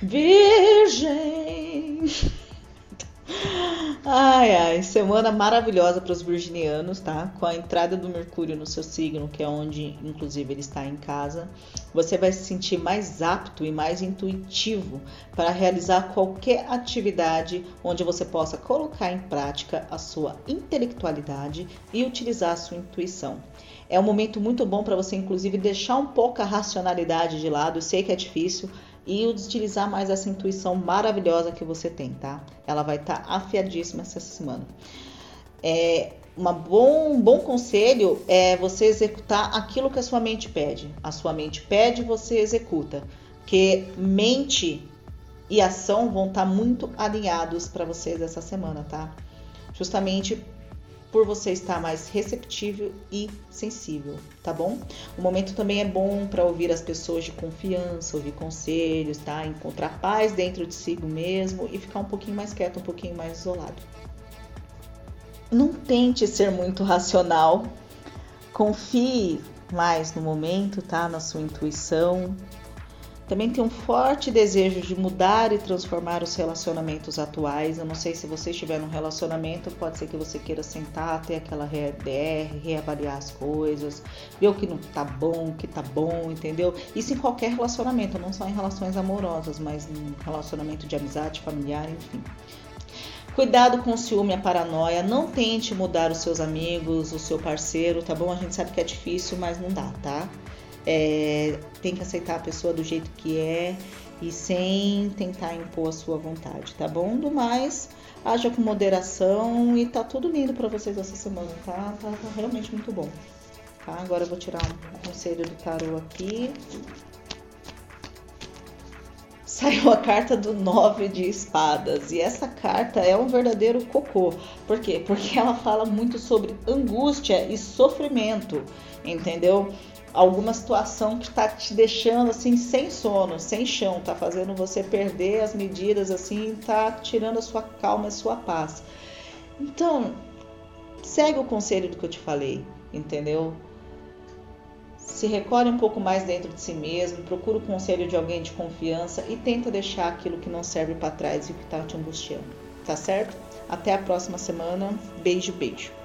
Virgem! Ai, ai, semana maravilhosa para os virginianos, tá? Com a entrada do Mercúrio no seu signo, que é onde, inclusive, ele está em casa, você vai se sentir mais apto e mais intuitivo para realizar qualquer atividade onde você possa colocar em prática a sua intelectualidade e utilizar a sua intuição. É um momento muito bom para você, inclusive, deixar um pouco a racionalidade de lado. Eu sei que é difícil, e utilizar mais essa intuição maravilhosa que você tem, tá? Ela vai estar tá afiadíssima essa semana. É, uma bom, um bom conselho é você executar aquilo que a sua mente pede. A sua mente pede, você executa. Porque mente e ação vão estar tá muito alinhados para vocês essa semana, tá? Justamente por você estar mais receptível e sensível, tá bom? O momento também é bom para ouvir as pessoas de confiança, ouvir conselhos, tá? Encontrar paz dentro de si mesmo e ficar um pouquinho mais quieto, um pouquinho mais isolado. Não tente ser muito racional. Confie mais no momento, tá? Na sua intuição, também tem um forte desejo de mudar e transformar os relacionamentos atuais. Eu não sei se você estiver num relacionamento, pode ser que você queira sentar, ter aquela RDR, reavaliar as coisas, ver o que não tá bom, o que tá bom, entendeu? Isso em qualquer relacionamento, não só em relações amorosas, mas em relacionamento de amizade, familiar, enfim. Cuidado com o ciúme e a paranoia. Não tente mudar os seus amigos, o seu parceiro, tá bom? A gente sabe que é difícil, mas não dá, tá? É, tem que aceitar a pessoa do jeito que é e sem tentar impor a sua vontade, tá bom? Do mais, haja com moderação e tá tudo lindo para vocês essa semana, tá? tá? Tá, realmente muito bom. Tá? Agora eu vou tirar um conselho do tarô aqui. Saiu a carta do nove de espadas e essa carta é um verdadeiro cocô. Por quê? Porque ela fala muito sobre angústia e sofrimento, entendeu? Alguma situação que está te deixando assim sem sono, sem chão, tá fazendo você perder as medidas assim, tá tirando a sua calma, a sua paz. Então, segue o conselho do que eu te falei, entendeu? Se recolhe um pouco mais dentro de si mesmo, procura o conselho de alguém de confiança e tenta deixar aquilo que não serve para trás e que está te angustiando, tá certo? Até a próxima semana. Beijo, beijo.